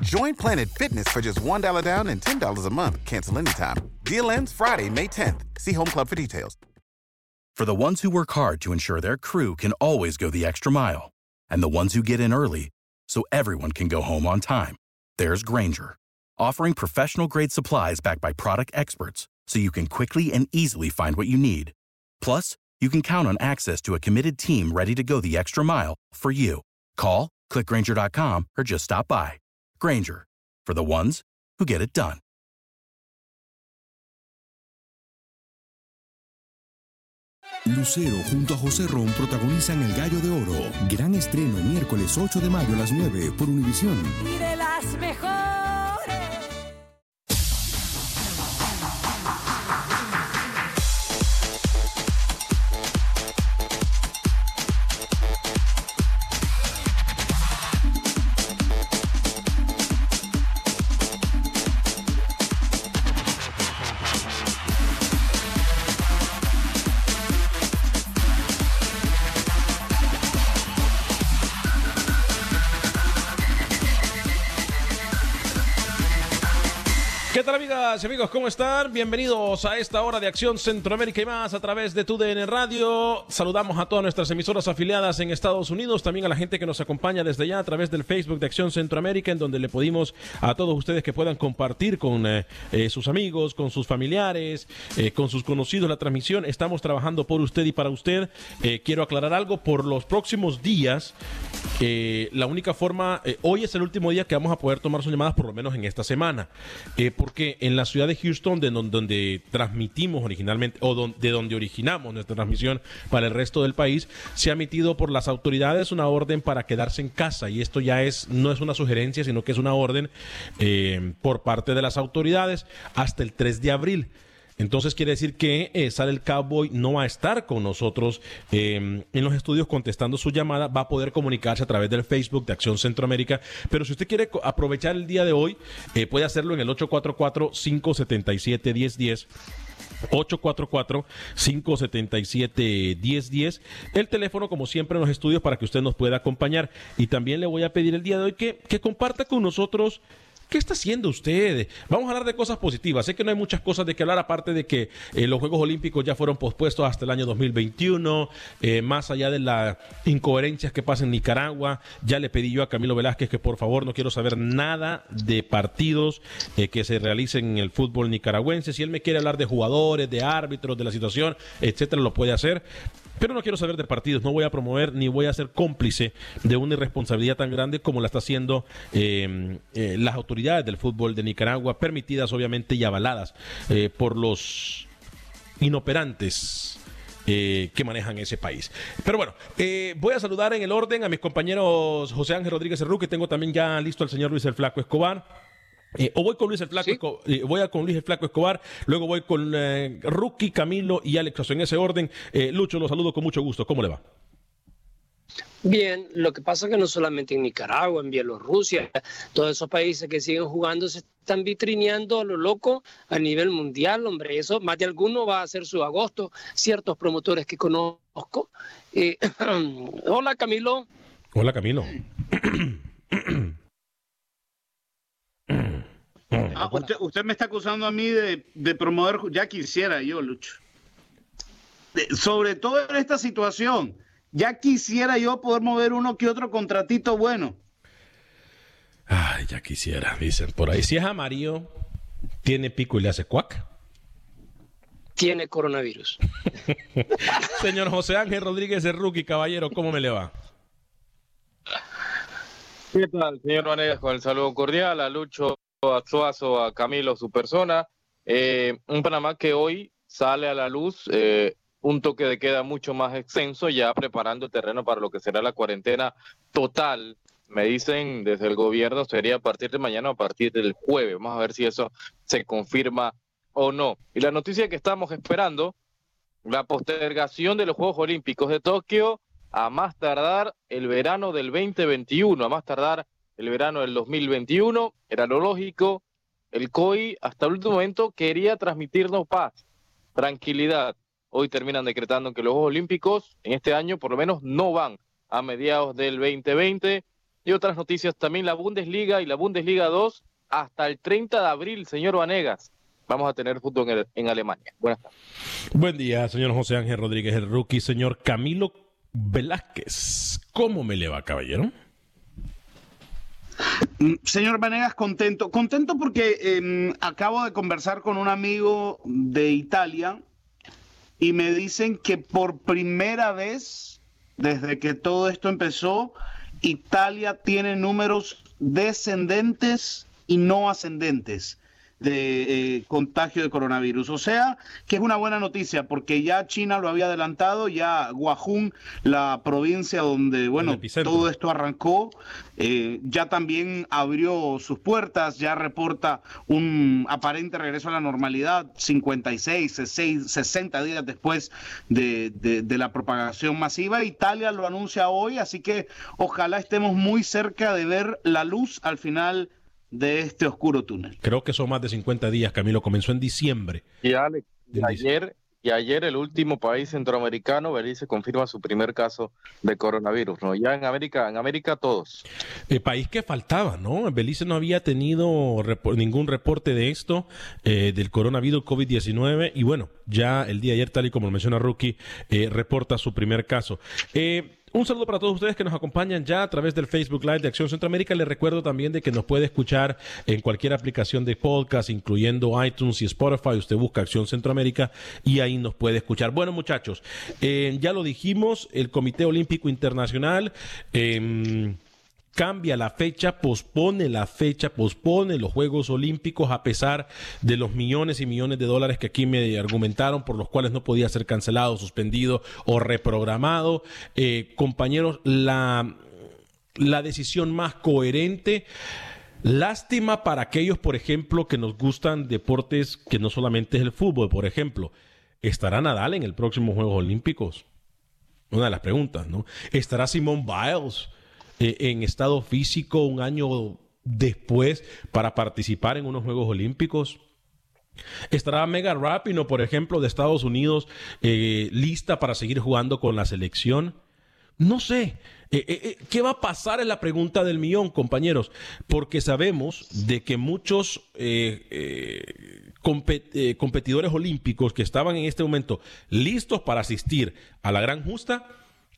Join Planet Fitness for just $1 down and $10 a month. Cancel anytime. Deal ends Friday, May 10th. See Home Club for details. For the ones who work hard to ensure their crew can always go the extra mile, and the ones who get in early so everyone can go home on time, there's Granger, offering professional grade supplies backed by product experts so you can quickly and easily find what you need. Plus, you can count on access to a committed team ready to go the extra mile for you. Call, clickgranger.com, or just stop by. Granger, for the ones who get it done. Lucero junto a José Ron protagonizan El Gallo de Oro. Gran estreno miércoles 8 de mayo a las 9 por Univisión. Y de las mejores. Y amigos? ¿Cómo están? Bienvenidos a esta hora de Acción Centroamérica y más a través de TUDN Radio. Saludamos a todas nuestras emisoras afiliadas en Estados Unidos, también a la gente que nos acompaña desde allá a través del Facebook de Acción Centroamérica, en donde le pedimos a todos ustedes que puedan compartir con eh, eh, sus amigos, con sus familiares, eh, con sus conocidos la transmisión. Estamos trabajando por usted y para usted. Quiero aclarar algo, por los próximos días, la única forma, hoy es el último día que vamos a poder tomar sus llamadas, por lo menos en esta semana. Porque en la ciudad de Houston, de donde, transmitimos originalmente, o don- de donde originamos nuestra transmisión para el resto del país, se ha emitido por las autoridades una orden para quedarse en casa. Y esto ya es, no es una sugerencia, sino que es una orden eh, por parte de las autoridades hasta el 3 de abril. Entonces quiere decir que eh, Sale el Cowboy no va a estar con nosotros eh, en los estudios contestando su llamada, va a poder comunicarse a través del Facebook de Acción Centroamérica. Pero si usted quiere aprovechar el día de hoy, eh, puede hacerlo en el 844-577-1010. 844-577-1010. El teléfono, como siempre, en los estudios para que usted nos pueda acompañar. Y también le voy a pedir el día de hoy que, que comparta con nosotros. ¿Qué está haciendo usted? Vamos a hablar de cosas positivas. Sé que no hay muchas cosas de que hablar, aparte de que eh, los Juegos Olímpicos ya fueron pospuestos hasta el año 2021. eh, más allá de las incoherencias que pasan en Nicaragua, ya le pedí yo a Camilo Velázquez que por favor no quiero saber nada de partidos eh, que se realicen en el fútbol nicaragüense. Si él me quiere hablar de jugadores, de árbitros, de la situación, etcétera, lo puede hacer. Pero no quiero saber de partidos, no voy a promover ni voy a ser cómplice de una irresponsabilidad tan grande como la está haciendo eh, eh, las autoridades del fútbol de Nicaragua, permitidas obviamente y avaladas eh, por los inoperantes eh, que manejan ese país. Pero bueno, eh, voy a saludar en el orden a mis compañeros José Ángel Rodríguez Cerrú, que tengo también ya listo al señor Luis el Flaco Escobar. Eh, o voy con Luis el Flaco, Esco- eh, voy a con Luis el Flaco Escobar, luego voy con eh, Rookie, Camilo y Alex Oso, en ese orden. Eh, Lucho, lo saludo con mucho gusto. ¿Cómo le va? Bien, lo que pasa es que no solamente en Nicaragua, en Bielorrusia, todos esos países que siguen jugando se están vitrineando a lo loco a nivel mundial, hombre. Eso más de alguno va a hacer su agosto. Ciertos promotores que conozco. Eh, hola, Camilo. Hola, Camilo. Ah, usted, usted me está acusando a mí de, de promover, ya quisiera yo, Lucho. De- sobre todo en esta situación, ya quisiera yo poder mover uno que otro contratito bueno. Ay, ya quisiera, dicen por ahí. Si es amarillo, tiene pico y le hace cuac. tiene coronavirus. Señor José Ángel Rodríguez de Rookie, caballero, ¿cómo me le va? ¿Qué tal, señor Vanegas? Con el saludo cordial a Lucho, a Suazo, a Camilo, su persona. Eh, un Panamá que hoy sale a la luz eh, un toque de queda mucho más extenso, ya preparando el terreno para lo que será la cuarentena total. Me dicen desde el gobierno sería a partir de mañana o a partir del jueves. Vamos a ver si eso se confirma o no. Y la noticia que estamos esperando, la postergación de los Juegos Olímpicos de Tokio a más tardar el verano del 2021, a más tardar el verano del 2021, era lo lógico. El COI hasta el último momento quería transmitirnos paz, tranquilidad. Hoy terminan decretando que los Juegos Olímpicos en este año por lo menos no van a mediados del 2020. Y otras noticias también, la Bundesliga y la Bundesliga 2 hasta el 30 de abril, señor Vanegas. Vamos a tener fútbol en, Alemania. Buenas tardes. Buen día, señor José Ángel Rodríguez, el rookie. Señor Camilo Velázquez, ¿cómo me le va, caballero? Mm, Señor Vanegas, contento. Contento porque eh, acabo de conversar con un amigo de Italia y me dicen que por primera vez, desde que todo esto empezó, Italia tiene números descendentes y no ascendentes de eh, contagio de coronavirus. O sea, que es una buena noticia porque ya China lo había adelantado, ya Wuhan, la provincia donde, bueno, todo esto arrancó, eh, ya también abrió sus puertas, ya reporta un aparente regreso a la normalidad 56, 66, 60 días después de, de, de la propagación masiva. Italia lo anuncia hoy, así que ojalá estemos muy cerca de ver la luz al final de este oscuro túnel. Creo que son más de 50 días, Camilo. Comenzó en diciembre. Y Alex, y ayer, y ayer el último país centroamericano, Belice, confirma su primer caso de coronavirus. ¿no? Ya en América, en América todos. El país que faltaba, ¿no? Belice no había tenido repor ningún reporte de esto, eh, del coronavirus COVID-19. Y bueno, ya el día de ayer, tal y como lo menciona Rookie, eh, reporta su primer caso. Eh, un saludo para todos ustedes que nos acompañan ya a través del Facebook Live de Acción Centroamérica. Les recuerdo también de que nos puede escuchar en cualquier aplicación de podcast, incluyendo iTunes y Spotify. Usted busca Acción Centroamérica y ahí nos puede escuchar. Bueno, muchachos, eh, ya lo dijimos, el Comité Olímpico Internacional. Eh, cambia la fecha, pospone la fecha, pospone los Juegos Olímpicos a pesar de los millones y millones de dólares que aquí me argumentaron por los cuales no podía ser cancelado, suspendido o reprogramado. Eh, compañeros, la, la decisión más coherente. Lástima para aquellos, por ejemplo, que nos gustan deportes que no solamente es el fútbol, por ejemplo. ¿Estará Nadal en el próximo Juegos Olímpicos? Una de las preguntas, ¿no? ¿Estará Simone Biles? Eh, en estado físico un año después para participar en unos Juegos Olímpicos. ¿Estará Megan Rapinoe, por ejemplo, de Estados Unidos, eh, lista para seguir jugando con la selección? No sé. Eh, ¿Qué va a pasar? Es la pregunta del millón, compañeros. Porque sabemos de que muchos compet competidores olímpicos que estaban en este momento listos para asistir a la gran justa,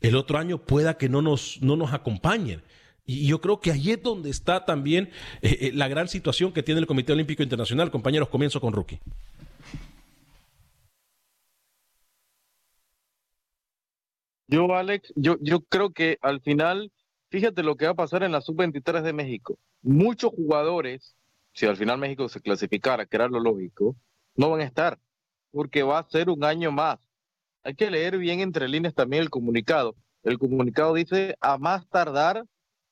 el otro año pueda que no nos, no nos acompañen. Y yo creo que ahí es donde está también eh, eh, la gran situación que tiene el Comité Olímpico Internacional. Compañeros, comienzo con Rookie. Yo, Alex, yo, yo creo que al final, fíjate lo que va a pasar en la sub-23 de México. Muchos jugadores, si al final México se clasificara, que era lo lógico, no van a estar, porque va a ser un año más hay que leer bien entre líneas también el comunicado. El comunicado dice a más tardar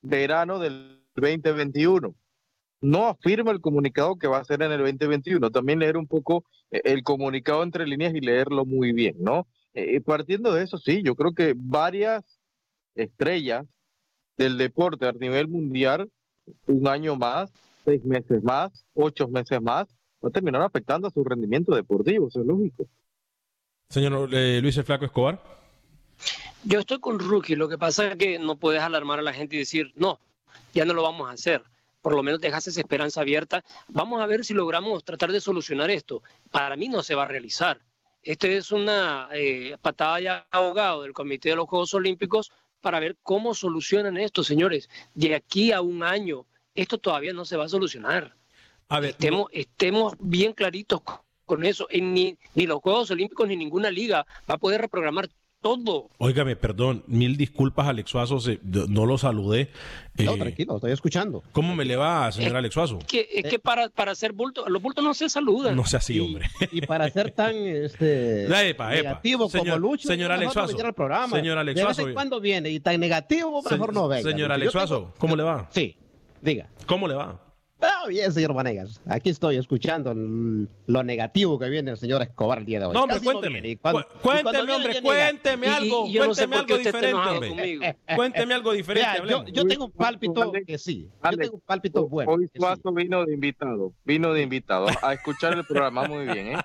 verano del 2021. No afirma el comunicado que va a ser en el 2021. También leer un poco eh, el comunicado entre líneas y leerlo muy bien, ¿no? Eh, partiendo de eso, sí, yo creo que varias estrellas del deporte a nivel mundial, un año más, seis meses más, ocho meses más, va a terminar afectando a su rendimiento deportivo, eso es lógico. Señor eh, Luis el Flaco Escobar. Yo estoy con Rookie, lo que pasa es que no puedes alarmar a la gente y decir, no, ya no lo vamos a hacer. Por lo menos dejas esa esperanza abierta. Vamos a ver si logramos tratar de solucionar esto. Para mí no se va a realizar. Esto es una eh, patada ya ahogado del Comité de los Juegos Olímpicos para ver cómo solucionan esto, señores. De aquí a un año, esto todavía no se va a solucionar. A ver, estemos, estemos bien claritos con eso. ni, ni los Juegos Olímpicos ni ninguna liga va a poder reprogramar todo. Óigame, perdón, mil disculpas, Alex Suazo, no lo saludé. No, eh, tranquilo, estoy escuchando. ¿Cómo me le va, señor Alex Suazo? Que, es que para, para hacer bulto, los bultos no se saludan. No sea así, hombre. Y para ser tan este, negativo como Lucho, señor Alex Suazo. Señor Alex Suazo. De cuando viene y tan negativo, mejor no venga. Señor Alex Suazo, ¿cómo le va? Sí, diga. ¿Cómo le va? Ah, bien, señor Vanegas. Aquí estoy escuchando lo negativo que viene el señor Escobar el día de hoy. No, hombre, cuénteme. cuénteme, hombre, cuénteme algo. cuénteme algo diferente, Cuénteme algo diferente. yo, tengo un pálpito que sí. Yo tengo un pálpito bueno. Hoy Suazo vino de invitado. Vino de invitado a escuchar el programa muy bien, ¿eh?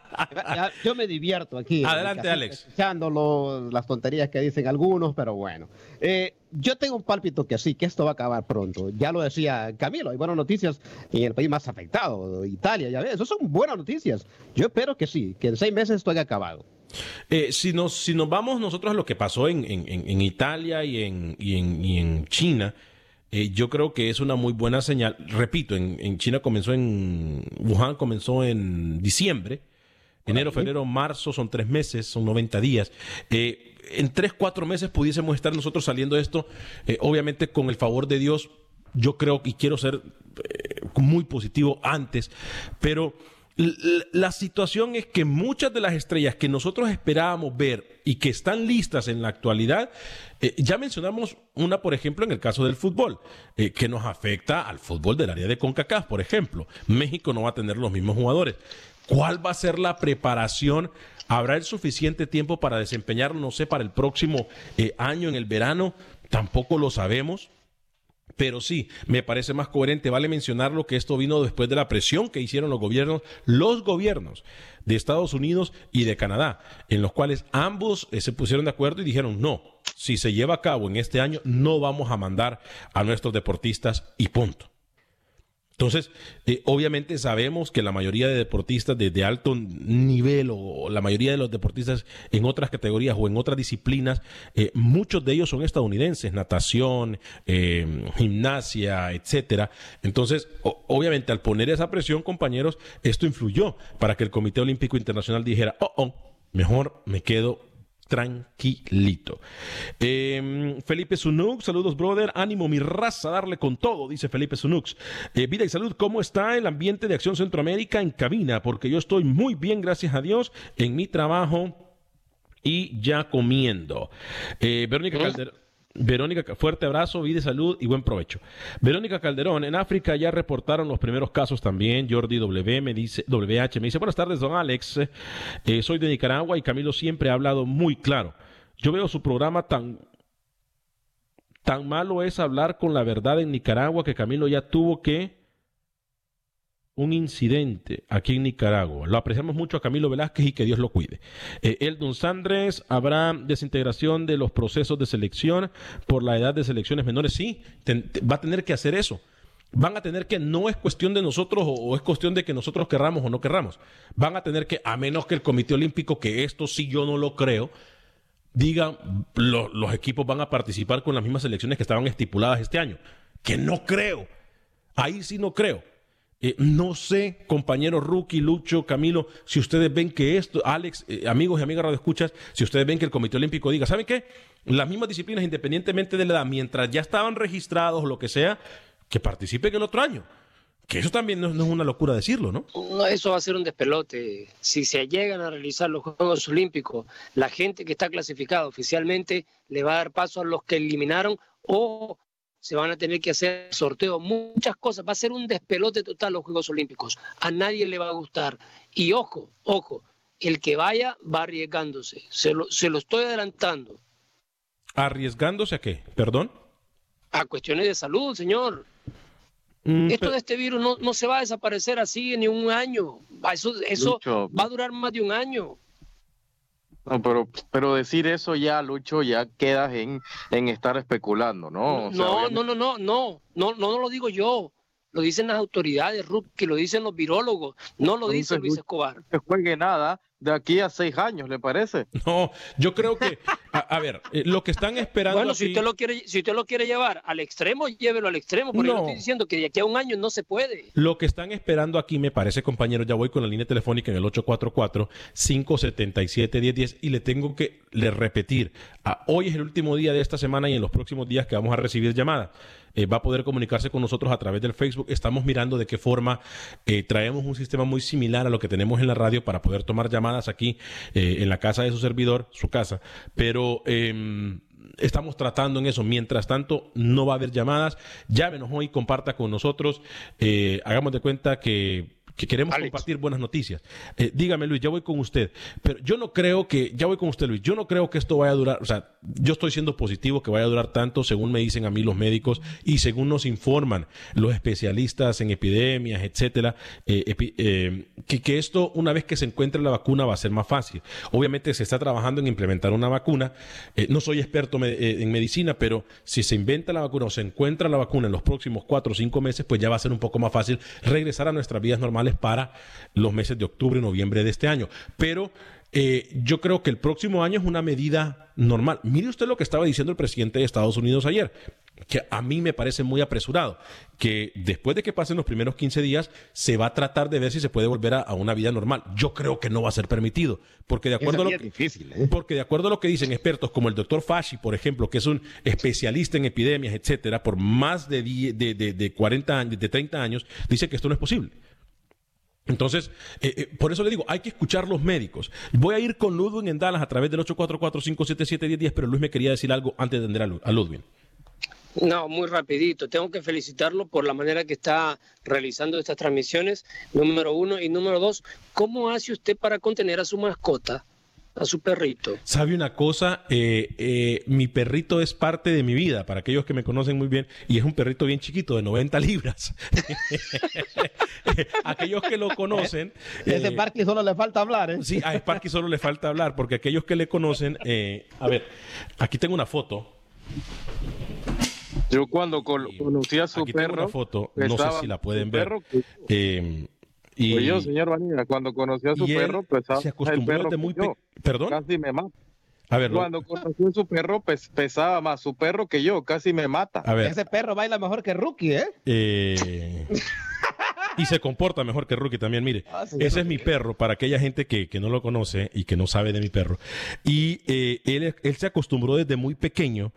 yo me divierto aquí. Adelante, Alex. Escuchando las tonterías que dicen algunos, pero bueno. Eh, yo tengo un pálpito que sí, que esto va a acabar pronto. Ya lo decía Camilo, hay buenas noticias en el país más afectado, Italia, ya ves, eso son buenas noticias. Yo espero que sí, que en seis meses esto haya acabado. Eh, si, nos, si nos vamos nosotros a lo que pasó en, en, Italia y en, y en, China, eh, yo creo que es una muy buena señal. Repito, en, China comenzó en Wuhan, comenzó en diciembre. Enero, febrero, marzo son tres meses, son 90 días. Eh, en tres, cuatro meses pudiésemos estar nosotros saliendo de esto, eh, obviamente con el favor de Dios, yo creo y quiero ser eh, muy positivo antes, pero la situación es que muchas de las estrellas que nosotros esperábamos ver y que están listas en la actualidad, eh, ya mencionamos una, por ejemplo, en el caso del fútbol, que nos afecta al fútbol del área de CONCACAF, por ejemplo. México no va a tener los mismos jugadores. ¿Cuál va a ser la preparación ¿Habrá el suficiente tiempo para desempeñarlo, no sé, para el próximo eh, año en el verano? Tampoco lo sabemos. Pero sí, me parece más coherente, vale mencionarlo, que esto vino después de la presión que hicieron los gobiernos, los gobiernos de Estados Unidos y de Canadá, en los cuales ambos eh, se pusieron de acuerdo y dijeron, no, si se lleva a cabo en este año, no vamos a mandar a nuestros deportistas y punto. Entonces, eh, obviamente sabemos que la mayoría de deportistas de, alto nivel o la mayoría de los deportistas en otras categorías o en otras disciplinas, eh, muchos de ellos son estadounidenses, natación, eh, gimnasia, etcétera. Entonces, obviamente al poner esa presión, compañeros, esto influyó para que el Comité Olímpico Internacional dijera, oh, oh, mejor me quedo tranquilito. Em, Felipe Sunux, saludos, brother. Ánimo, mi raza, darle con todo, dice Felipe Sunux. Eh, vida y salud, ¿cómo está el ambiente de Acción Centroamérica en cabina? Porque yo estoy muy bien, gracias a Dios, en mi trabajo y ya comiendo. Eh, Verónica Calderón. Verónica, fuerte abrazo, vida y salud y buen provecho. Verónica Calderón, en África ya reportaron los primeros casos también. Jordi W me dice, WH me dice, buenas tardes, don Alex. Eh, soy de Nicaragua y Camilo siempre ha hablado muy claro. Yo veo su programa tan, tan malo es hablar con la verdad en Nicaragua que Camilo ya tuvo que un incidente aquí en Nicaragua. Lo apreciamos mucho a Camilo Velázquez y que Dios lo cuide. Eh, Eldon Sandres, ¿habrá desintegración de los procesos de selección por la edad de selecciones menores? Sí, va a tener que hacer eso. Van a tener que, no es cuestión de nosotros o, es cuestión de que nosotros querramos o no querramos. Van a tener que, a menos que el Comité Olímpico, que esto sí yo no lo creo, diga los equipos van a participar con las mismas selecciones que estaban estipuladas este año. Que no creo. Ahí sí no creo. Eh, no sé, compañeros Rookie, Lucho, Camilo, si ustedes ven que esto, Alex, eh, amigos y amigas Radio Escuchas, si ustedes ven que el Comité Olímpico diga, ¿saben qué? Las mismas disciplinas, independientemente de la edad, mientras ya estaban registrados o lo que sea, que participen el otro año. Que eso también no, es una locura decirlo, ¿no? No, eso va a ser un despelote. Si se llegan a realizar los Juegos Olímpicos, la gente que está clasificada oficialmente le va a dar paso a los que eliminaron o se van a tener que hacer sorteos, muchas cosas. Va a ser un despelote total los Juegos Olímpicos. A nadie le va a gustar. Y ojo, ojo, el que vaya va arriesgándose. Se lo, se lo estoy adelantando. ¿Arriesgándose a qué? ¿Perdón? A cuestiones de salud, señor. Mm, Esto de este virus no, no, se va a desaparecer así ni un año. Eso, eso va a durar más de un año. No, pero, pero decir eso ya, Lucho, ya quedas en, en estar especulando, ¿no? no, no, no, no, no, no, no, lo digo yo. Lo dicen las autoridades, que lo dicen los virólogos, no lo dice Luis Escobar. No juegue nada de aquí a seis años, ¿le parece? No, yo creo que A, ver, eh, lo que están esperando. Bueno, si, usted lo quiere, si usted lo quiere llevar al extremo, llévelo al extremo. Pero yo estoy diciendo que de aquí a un año no se puede. Lo que están esperando aquí, me parece, compañero, ya voy con la línea telefónica en el 844-577-1010 y le tengo que le repetir. hoy es el último día de esta semana y en los próximos días que vamos a recibir llamadas. Eh, va a poder comunicarse con nosotros a través del Facebook. Estamos mirando de qué forma eh, traemos un sistema muy similar a lo que tenemos en la radio para poder tomar llamadas aquí eh, en la casa de su servidor, su casa. Pero em, estamos tratando en eso. Mientras tanto, no va a haber llamadas. Llámenos hoy, comparta con nosotros. hagamos de cuenta que que queremos compartir buenas noticias. Eh, dígame, Luis, ya voy con usted. Pero yo no creo que, ya voy con usted, Luis, yo no creo que esto vaya a durar, o sea, yo estoy siendo positivo que vaya a durar tanto, según me dicen a mí los médicos y según nos informan los especialistas en epidemias, etcétera, eh, eh, que, que, esto, una vez que se encuentre la vacuna, va a ser más fácil. Obviamente se está trabajando en implementar una vacuna. no soy experto en medicina, pero si se inventa la vacuna o se encuentra la vacuna en los próximos cuatro o cinco meses, pues ya va a ser un poco más fácil regresar a nuestras vidas normales para los meses de octubre y noviembre de este año. Pero eh, yo creo que el próximo año es una medida normal. Mire usted lo que estaba diciendo el presidente de Estados Unidos ayer, que a mí me parece muy apresurado, que después de que pasen los primeros 15 días se va a tratar de ver si se puede volver a, una vida normal. Yo creo que no va a ser permitido, porque de acuerdo, a lo que, ¿eh? porque de acuerdo a lo que dicen expertos como el doctor Fashi, por ejemplo, que es un especialista en epidemias, etcétera, por más de, de, de, de 40 años, de 30 años, dice que esto no es posible. Entonces, eh, eh, por eso le digo, hay que escuchar los médicos. Voy a ir con Ludwig en Dallas a través del 844-577-1010, pero Luis me quería decir algo antes de atender a Ludwig. No, muy rapidito. Tengo que felicitarlo por la manera que está realizando estas transmisiones, número uno. Y número dos, ¿cómo hace usted para contener a su mascota? A su perrito. ¿Sabe una cosa? Eh, eh, mi perrito es parte de mi vida, para aquellos que me conocen muy bien, y es un perrito bien chiquito, de 90 libras. aquellos que lo conocen... Ese eh, Sparky solo le falta hablar, ¿eh? Sí, a Sparky solo le falta hablar, porque aquellos que le conocen... a ver, aquí tengo una foto. Yo cuando conocí a su aquí perro... Tengo una foto, no sé si la pueden ver. Eh, y pues yo, señor Vanilla, cuando conocí a su perro, pues se acostumbró el perro muy ¿Perdón? Casi me mata. A ver, cuando conocí a su perro, pues pesaba más su perro que yo, casi me mata. A ver. Ese perro baila mejor que Rookie, ¿eh? eh... y se comporta mejor que Rookie también. Mire, ah, ese es mi perro para aquella gente que, que, no lo conoce y que no sabe de mi perro. Y eh, él, él, se acostumbró desde muy pequeño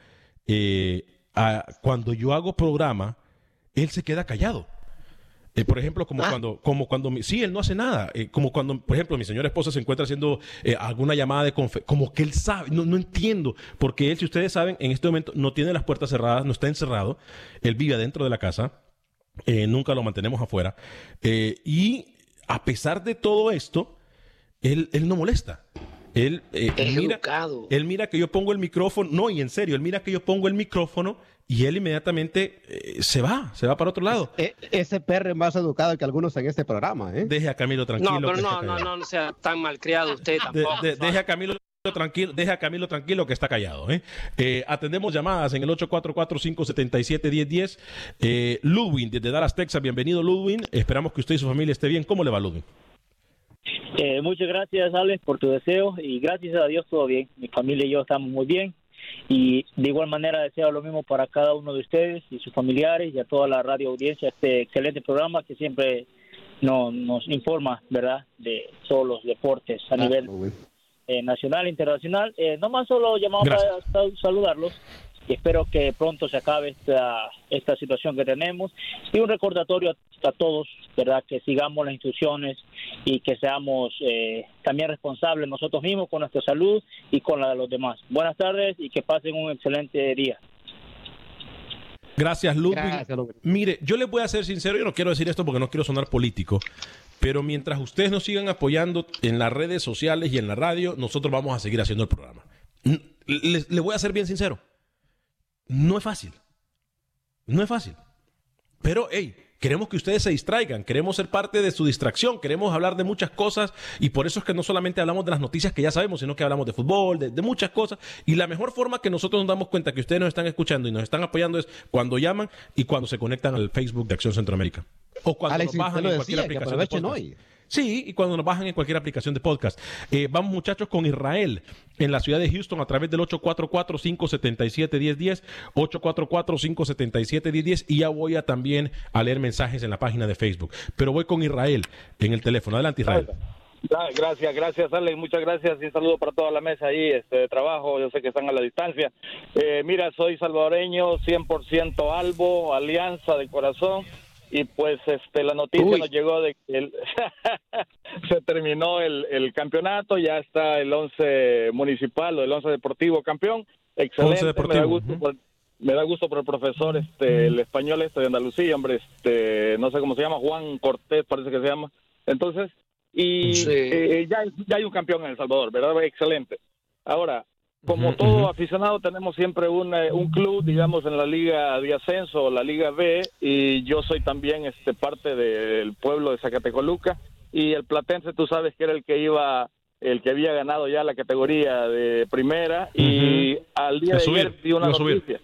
eh, a cuando yo hago programa, él se queda callado. Eh, por ejemplo, como ah. cuando, como cuando, sí, él no hace nada. Eh, como cuando, por ejemplo, mi señora esposa se encuentra haciendo eh, alguna llamada de confe, como que él sabe, no, no, entiendo, porque él, si ustedes saben, en este momento no tiene las puertas cerradas, no está encerrado, él vive dentro de la casa, nunca lo mantenemos afuera, y a pesar de todo esto, él, él no molesta. Él, mira, él mira que yo pongo el micrófono, no, y en serio, él mira que yo pongo el micrófono y él inmediatamente eh, se va, se va para otro lado. E, ese perro es más educado que algunos en este programa, ¿eh? Deje a Camilo tranquilo. No, pero no, no, no, no sea tan malcriado usted tampoco. deje a Camilo tranquilo, deja a Camilo tranquilo que está callado. ¿eh? Eh, atendemos llamadas en el 844-577-1010. Eh, Ludwin, desde Dallas, Texas, bienvenido Ludwin. Esperamos que usted y su familia esté bien. ¿Cómo le va Ludwin? muchas gracias Alex por tu deseo y gracias a Dios todo bien. Mi familia y yo estamos muy bien. Y de igual manera deseo lo mismo para cada uno de ustedes y sus familiares y a toda la radio audiencia, este excelente programa que siempre nos, nos informa, ¿verdad?, de todos los deportes a ah, nivel eh, nacional e internacional. Eh, más solo llamamos para saludarlos y espero que pronto se acabe esta, esta situación que tenemos y un recordatorio a, todos, ¿verdad? Que sigamos las instrucciones y que seamos eh, también responsables nosotros mismos con nuestra salud y con la de los demás. Buenas tardes y que pasen un excelente día. Gracias, Ludwig. Mire, yo les voy a ser sincero, yo no quiero decir esto porque no quiero sonar político, pero mientras ustedes nos sigan apoyando en las redes sociales y en la radio, nosotros vamos a seguir haciendo el programa. Les, les voy a ser bien sincero. No es fácil. No es fácil. Pero, hey, queremos que ustedes se distraigan, queremos ser parte de su distracción, queremos hablar de muchas cosas y por eso es que no solamente hablamos de las noticias que ya sabemos, sino que hablamos de fútbol, de, muchas cosas. Y la mejor forma que nosotros nos damos cuenta que ustedes nos están escuchando y nos están apoyando es cuando llaman y cuando se conectan al Facebook de Acción Centroamérica. O cuando nos bajan en cualquier aplicación. Sí, y cuando nos bajan en cualquier aplicación de podcast. Eh, vamos muchachos con Israel en la ciudad de Houston a través del 844-577-1010, 844-577-1010 y ya voy a también a leer mensajes en la página de Facebook. Pero voy con Israel en el teléfono. Adelante Israel. Gracias, gracias Alex, muchas gracias y un saludo para toda la mesa ahí este, de trabajo, yo sé que están a la distancia. Eh, mira, soy salvadoreño, 100% Albo, Alianza de corazón y pues este la noticia nos llegó de que el se terminó el, el, campeonato, ya está el 11 municipal o el 11 deportivo campeón, excelente, me da gusto por, me da gusto por el profesor este el español este de Andalucía, hombre, este no sé cómo se llama, Juan Cortés parece que se llama. Entonces, y eh, ya, ya hay un campeón en El Salvador, ¿verdad? Excelente. Ahora, como todo aficionado tenemos siempre un, eh, un club, digamos, en la liga de ascenso, la liga B, y yo soy también este parte del pueblo de Zacatecoluca, y el Platense, tú sabes que era el que iba, el que había ganado ya la categoría de primera, y al día de ayer dio una noticia.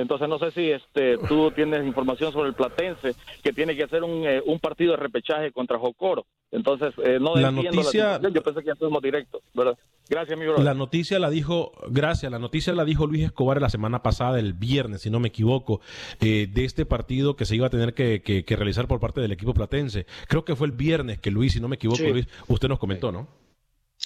Entonces no sé si este tú tienes información sobre el Platense que tiene que hacer un, eh, un partido de repechaje contra Jocoro. Entonces eh, no la noticia, yo pensé que ya estuvimos directos, ¿verdad? Gracias, mi La noticia la dijo, gracias, la noticia la dijo Luis Escobar la semana pasada, el viernes, si no me equivoco, eh, de este partido que se iba a tener que, que, realizar por parte del equipo platense. Creo que fue el viernes que Luis, si no me equivoco, Luis, usted nos comentó, ¿no?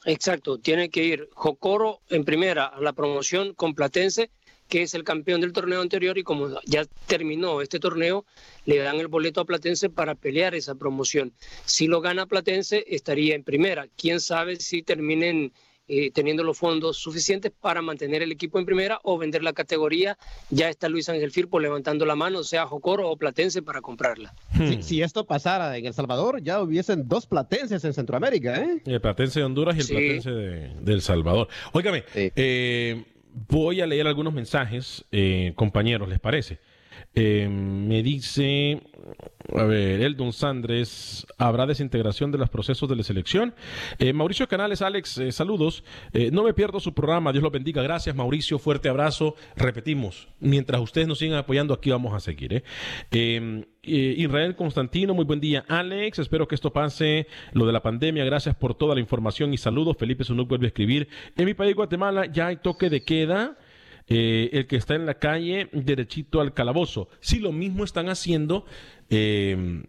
Exacto, tiene que ir Jocoro en primera a la promoción con Platense que es el campeón del torneo anterior y como ya terminó este torneo, le dan el boleto a Platense para pelear esa promoción. Si lo gana Platense, estaría en primera. Quién sabe si terminen eh, teniendo los fondos suficientes para mantener el equipo en primera o vender la categoría. Ya está Luis Ángel Firpo levantando la mano, sea Jocoro o Platense, para comprarla. Hmm. Si, esto pasara en El Salvador, ya hubiesen dos Platenses en Centroamérica. ¿eh? El Platense de Honduras y el Platense de, El Salvador. Óigame, eh, voy a leer algunos mensajes, eh, compañeros, ¿les parece? Eh, me dice, a ver, Eldon Sandres, ¿habrá desintegración de los procesos de la selección? Eh, Mauricio Canales, Alex, saludos. no me pierdo su programa, Dios los bendiga. Gracias, Mauricio, fuerte abrazo. Repetimos, mientras ustedes nos sigan apoyando, aquí vamos a seguir. Israel Constantino, muy buen día. Alex, espero que esto pase lo de la pandemia. Gracias por toda la información y saludos. Felipe Sunuk vuelve a escribir. En mi país, Guatemala, ya hay toque de queda. Eh, el que está en la calle derechito al calabozo. Sí, lo mismo están haciendo. Eh,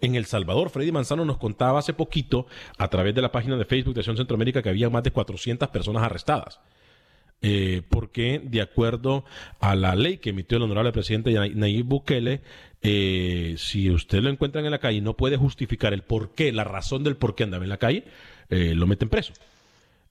en El Salvador, Freddy Manzano nos contaba hace poquito, a través de la página de Facebook de Acción Centroamérica, que había más de 400 personas arrestadas. Eh, porque de acuerdo a la ley que emitió el honorable presidente Nayib Bukele, eh, si usted lo encuentra en la calle y no puede justificar el por qué, la razón del por qué andaba en la calle, lo meten preso.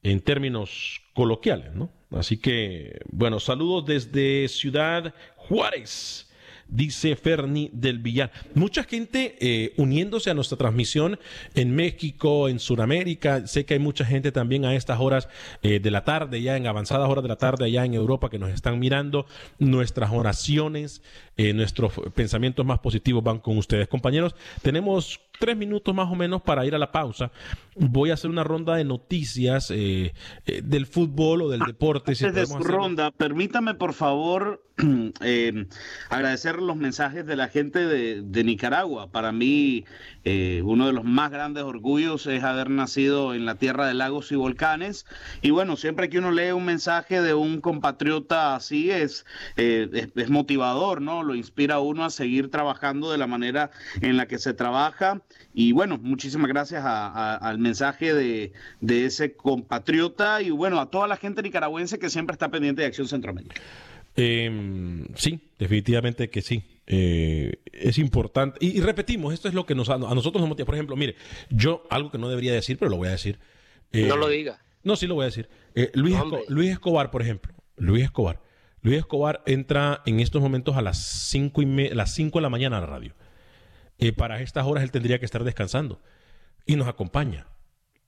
En términos coloquiales, ¿no? Así que, bueno, saludos desde Ciudad Juárez dice Ferni del Villar. Mucha gente eh, uniéndose a nuestra transmisión en México, en Sudamérica. Sé que hay mucha gente también a estas horas eh, de la tarde, ya en avanzadas horas de la tarde, allá en Europa, que nos están mirando. Nuestras oraciones, eh, nuestros pensamientos más positivos van con ustedes. Compañeros, tenemos tres minutos más o menos para ir a la pausa. Voy a hacer una ronda de noticias del fútbol o del deporte. Antes de su ronda, permítame por favor eh, agradecer los mensajes de la gente de, Nicaragua. Para mí, eh, uno de los más grandes orgullos es haber nacido en la tierra de lagos y volcanes. Y bueno, siempre que uno lee un mensaje de un compatriota así, es, eh, es, motivador, ¿no? Lo inspira a uno a seguir trabajando de la manera en la que se trabaja. Y bueno, muchísimas gracias al mensaje de, de ese compatriota y bueno, a toda la gente nicaragüense que siempre está pendiente de Acción Centroamérica. Eh, sí, definitivamente que sí. Eh, es importante. Y, repetimos, esto es lo que nos, a nosotros nos motiva. Por ejemplo, mire, yo algo que no debería decir, pero lo voy a decir. Eh, no lo diga. No, sí lo voy a decir. Eh, Luis, Luis Escobar, por ejemplo. Luis Escobar. Luis Escobar entra en estos momentos a las 5 y las 5 de la mañana a la radio. para estas horas él tendría que estar descansando. Y nos acompaña.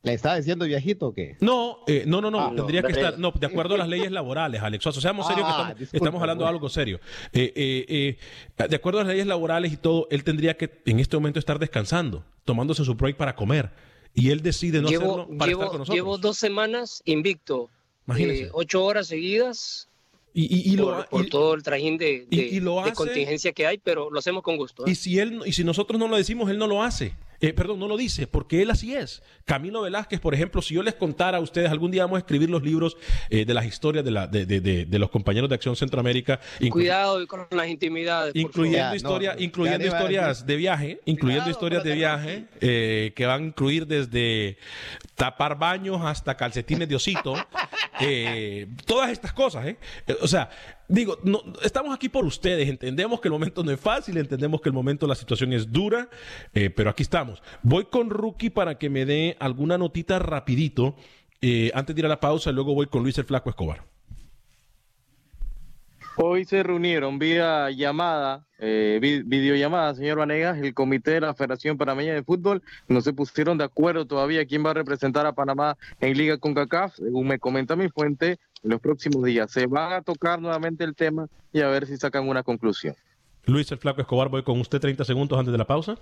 ¿Le está diciendo viejito o qué? No, eh, no, no, no. Ah, tendría que estar. No, de acuerdo a las leyes laborales, Alex. O sea, seamos serios que ah, estamos, hablando de algo serio. Eh, eh, de acuerdo a las leyes laborales y todo, él tendría que en este momento estar descansando, tomándose su break para comer. Y él decide no hacerlo para estar con nosotros. Llevo dos semanas invicto. Imagínese. ocho horas seguidas Y, por, todo el trajín de, de contingencia que hay, pero lo hacemos con gusto. ¿eh? Y si él y si nosotros no lo decimos, él no lo hace. Eh, perdón, no lo dice, porque él así es. Camilo Velázquez, por ejemplo, si yo les contara a ustedes, algún día vamos a escribir los libros eh, de las historias de, la, de, de, de, los compañeros de Acción Centroamérica. Cuidado con las intimidades. Incluyendo, historia, incluyendo historias de viaje, incluyendo historias de viaje, eh, que van a incluir desde tapar baños hasta calcetines de osito. todas estas cosas, ¿eh? O sea, digo, no, estamos aquí por ustedes, entendemos que el momento no es fácil, entendemos que el momento, la situación es dura, eh, pero aquí estamos. Voy con Rookie para que me dé alguna notita rapidito, eh, antes de ir a la pausa, luego voy con Luis el Flaco Escobar. Hoy se reunieron vía llamada, eh, videollamada, señor Vanegas, el comité de la Federación Panameña de Fútbol. No se pusieron de acuerdo todavía quién va a representar a Panamá en Liga con CACAF. Según me comenta mi fuente, en los próximos días se va a tocar nuevamente el tema y a ver si sacan una conclusión. Luis el Flaco Escobar, voy con usted 30 segundos antes de la pausa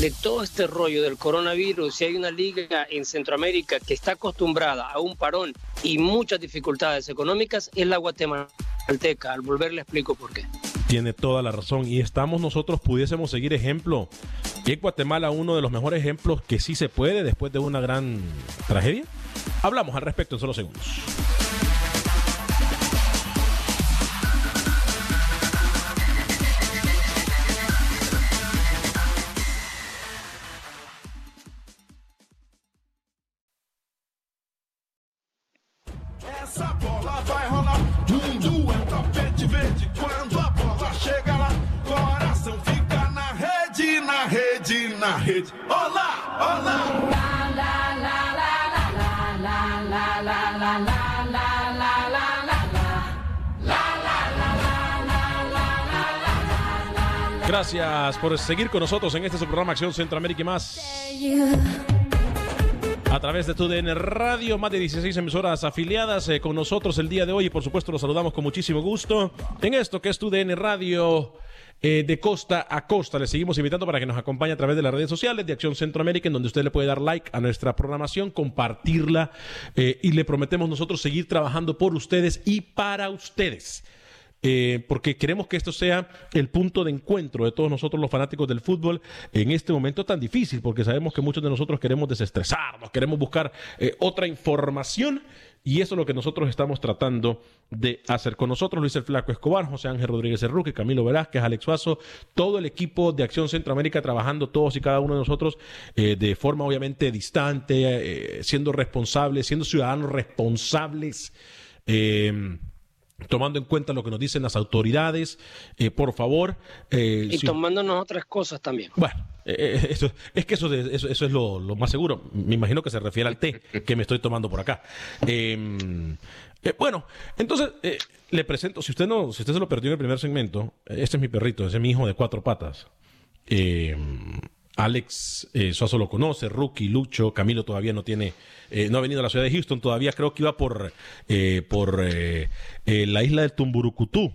de todo este rollo del coronavirus, si hay una liga en Centroamérica que está acostumbrada a un parón y muchas dificultades económicas, es la guatemalteca. Al volver le explico por qué. Tiene toda la razón. Y estamos nosotros, pudiésemos seguir ejemplo. ¿Es Guatemala uno de los mejores ejemplos que sí se puede después de una gran tragedia? Hablamos al respecto en solo segundos. Gracias por seguir con nosotros en este su programa Acción Centroamérica y más. A través de tu DN Radio, más de 16 emisoras afiliadas eh, con nosotros el día de hoy. Y por supuesto los saludamos con muchísimo gusto en esto que es tu DN Radio eh, de costa a costa. Le seguimos invitando para que nos acompañe a través de las redes sociales de Acción Centroamérica, en donde usted le puede dar like a nuestra programación, compartirla eh, y le prometemos nosotros seguir trabajando por ustedes y para ustedes. Eh, porque queremos que esto sea el punto de encuentro de todos nosotros los fanáticos del fútbol en este momento tan difícil, porque sabemos que muchos de nosotros queremos desestresarnos, queremos buscar otra información y eso es lo que nosotros estamos tratando de hacer con nosotros. Luis el Flaco Escobar, José Ángel Rodríguez Erruque, Camilo Velázquez, Alex Suazo, todo el equipo de Acción Centroamérica trabajando todos y cada uno de nosotros eh, de forma obviamente distante, eh, siendo responsables, siendo ciudadanos responsables. Eh, tomando en cuenta lo que nos dicen las autoridades, por favor. y tomándonos otras cosas también. Bueno, eh, eso, es que eso, eso, es lo, más seguro. Me imagino que se refiere al té que me estoy tomando por acá. Em, eh, bueno, entonces eh, le presento, si usted no, si usted se lo perdió en el primer segmento, este es mi perrito, ese es mi hijo de cuatro patas. Alex Suazo lo conoce, Rookie, Lucho, Camilo todavía no tiene, no ha venido a la ciudad de Houston, todavía creo que iba por, por la isla del Tumburucutú.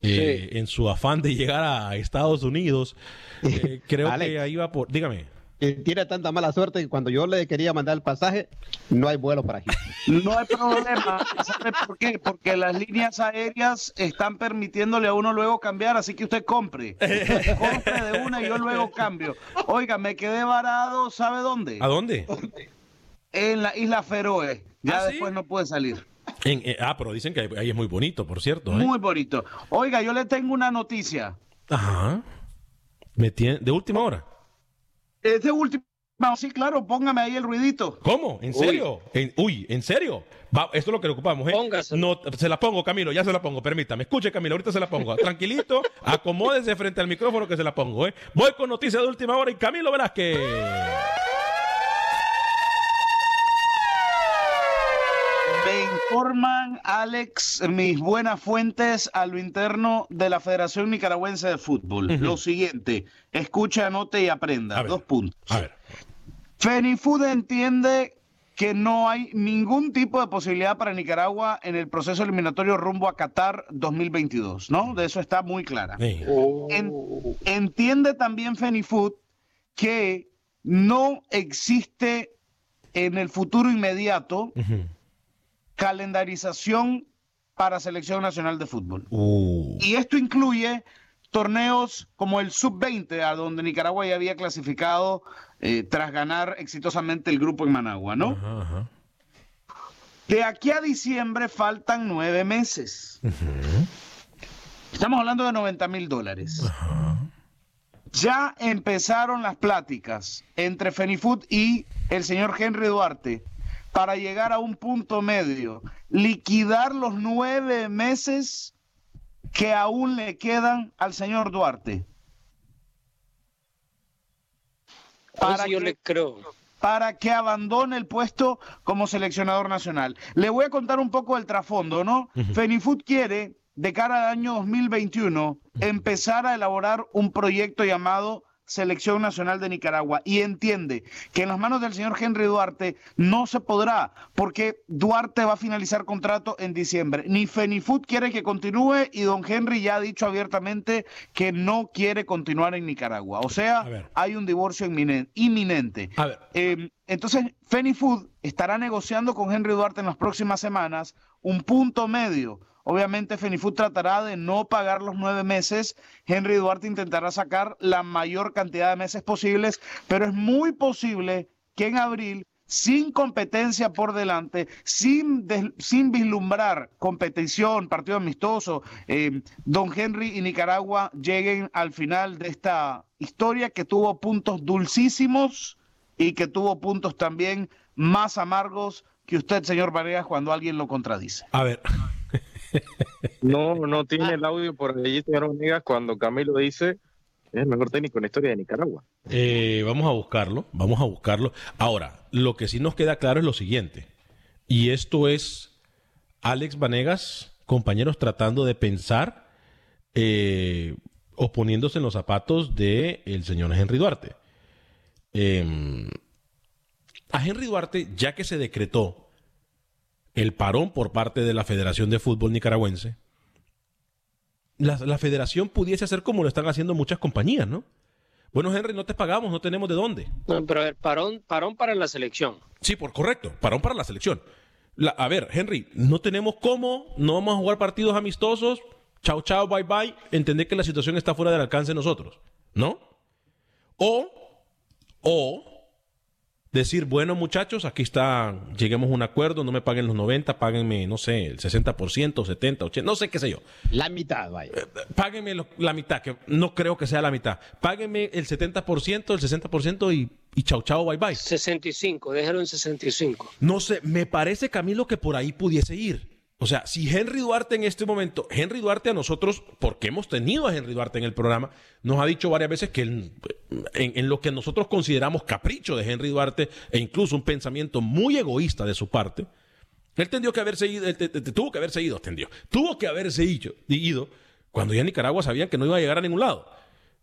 en su afán de llegar a Estados Unidos. Eh, creo que ahí va por. Dígame. Tiene tanta mala suerte que cuando yo le quería mandar el pasaje, no hay vuelo para aquí. No hay problema. ¿Sabe por qué? Porque las líneas aéreas están permitiéndole a uno luego cambiar, así que usted compre. compre de una y yo luego cambio. Oiga, me quedé varado, ¿sabe dónde? ¿A dónde? En la isla Feroe. Ya ¿Ah, después no puede salir. Eh, ah, pero dicen que ahí es muy bonito, por cierto. ¿eh? Muy bonito. Oiga, yo le tengo una noticia. Ajá. Me tiene, ¿De última hora? Es de última Sí, claro, póngame ahí el ruidito. ¿Cómo? ¿En serio? Uy, ¿en, serio? esto es lo que le ocupamos, ¿eh? No, se la pongo, Camilo, ya se la pongo, permítame. Escuche, Camilo, ahorita se la pongo. Tranquilito, acomódese frente al micrófono que se la pongo, ¿eh? Voy con noticias de última hora y Camilo Velázquez. Informan, Alex, mis buenas fuentes a lo interno de la Federación Nicaragüense de Fútbol. Lo siguiente, escucha, anote y aprenda. Dos puntos. A ver. Fenifood entiende que no hay ningún tipo de posibilidad para Nicaragua en el proceso eliminatorio rumbo a Qatar 2022, ¿no? De eso está muy clara. entiende también Fenifood que no existe en el futuro inmediato calendarización para Selección Nacional de Fútbol. Y esto incluye torneos como el Sub-20, a donde Nicaragua ya había clasificado eh, tras ganar exitosamente el grupo en Managua, ¿no? De aquí a diciembre faltan nueve meses. Estamos hablando de 90 mil dólares. Ya empezaron las pláticas entre Fenifood y el señor Henry Duarte para llegar a un punto medio, liquidar los nueve meses que aún le quedan al señor Duarte. Para yo le creo. Para que abandone el puesto como seleccionador nacional. Le voy a contar un poco el trasfondo, ¿no? Fenifood quiere de cara al año 2021 empezar a elaborar un proyecto llamado Selección Nacional de Nicaragua y entiende que en las manos del señor Henry Duarte no se podrá, porque Duarte va a finalizar contrato en diciembre. Ni Fenifood quiere que continúe y don Henry ya ha dicho abiertamente que no quiere continuar en Nicaragua. O sea, hay un divorcio inminente. Eh, entonces, Fenifood estará negociando con Henry Duarte en las próximas semanas un punto medio Obviamente Fenifood tratará de no pagar los nueve meses. Henry Duarte intentará sacar la mayor cantidad de meses posibles, pero es muy posible que en abril sin competencia por delante, sin, sin vislumbrar competición, partido amistoso, eh, Don Henry y Nicaragua lleguen al final de esta historia que tuvo puntos dulcísimos y que tuvo puntos también más amargos que usted, señor Varegas, cuando alguien lo contradice. A ver, no, no tiene el audio por allí, señor Onegas, cuando Camilo dice es el mejor técnico en la historia de Nicaragua. Eh, vamos a buscarlo, vamos a buscarlo. Ahora, lo que sí nos queda claro es lo siguiente, y esto es Alex Vanegas, compañeros tratando de pensar, eh, oponiéndose en los zapatos del el señor Henry Duarte. Em, a Henry Duarte, ya que se decretó el parón por parte de la Federación de Fútbol Nicaragüense, la, federación pudiese hacer como lo están haciendo muchas compañías, ¿no? Bueno, Henry, no te pagamos, no tenemos de dónde. No, pero a ver, parón, parón para la selección. Sí, por correcto, parón para la selección. a ver, Henry, no tenemos cómo, no vamos a jugar partidos amistosos, chao, chao, bye, bye, entender que la situación está fuera del alcance de nosotros, ¿no? O, o, decir, bueno muchachos, aquí está, lleguemos a un acuerdo, no me paguen los 90, páguenme, no sé, el 60%, 70, 80, no sé qué sé yo. La mitad, vaya. Eh, páguenme la mitad, que no creo que sea la mitad. Páguenme el 70%, el 60% y, y chau chau, bye bye. 65, déjalo en 65. No sé, me parece Camilo que por ahí pudiese ir. O sea, si Henry Duarte en este momento, Henry Duarte a nosotros, porque hemos tenido a Henry Duarte en el programa, nos ha dicho varias veces que en, lo que nosotros consideramos capricho de Henry Duarte e incluso un pensamiento muy egoísta de su parte, él tendió que haberse ido, tuvo que haberse ido, tendió, tuvo que haberse ido, cuando ya Nicaragua sabían que no iba a llegar a ningún lado.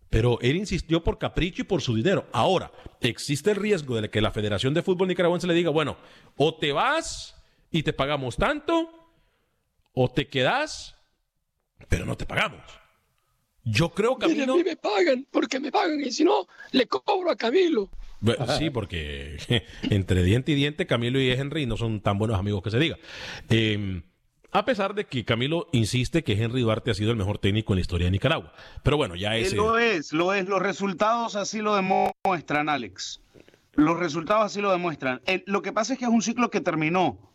Pero él insistió por capricho y por su dinero. Ahora, existe el riesgo de que la Federación de Fútbol Nicaragüense le diga, bueno, o te vas y te pagamos tanto, o te quedas, pero no te pagamos. Yo creo, que a mí me pagan, porque me pagan, y si no, le cobro a Camilo. sí, porque entre diente y diente, Camilo y Henry no son tan buenos amigos que se diga. Em, a pesar de que Camilo insiste que Henry Duarte ha sido el mejor técnico en la historia de Nicaragua. Pero bueno, ya es. Lo es, lo es. Los resultados así lo demuestran, Alex. Los resultados así lo demuestran. lo que pasa es que es un ciclo que terminó.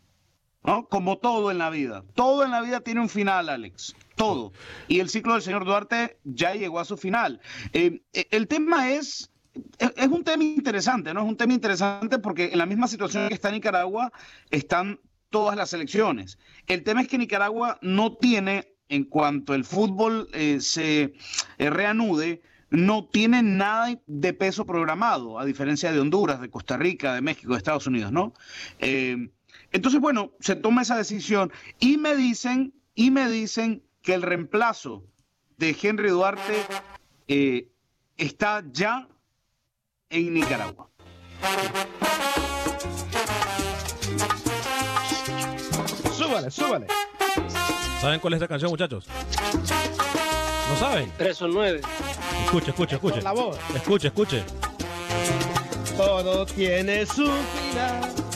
¿No? Como todo en la vida. Todo en la vida tiene un final, Alex. Todo. Y el ciclo del señor Duarte ya llegó a su final. Eh, eh, el tema es, es un tema interesante, ¿no? Es un tema interesante porque en la misma situación que está Nicaragua están todas las elecciones. El tema es que Nicaragua no tiene, en cuanto el fútbol eh, se reanude, no tiene nada de peso programado, a diferencia de Honduras, de Costa Rica, de México, de Estados Unidos, ¿no? Entonces, bueno, se toma esa decisión y me dicen, y me dicen que el reemplazo de Henry Duarte eh, está ya en Nicaragua. Súbale, súbale. ¿Saben cuál es esa canción, muchachos? ¿No saben? Preso 9. Escuche, escuche, escuche. La voz. Escuche, escuche. Todo tiene su final.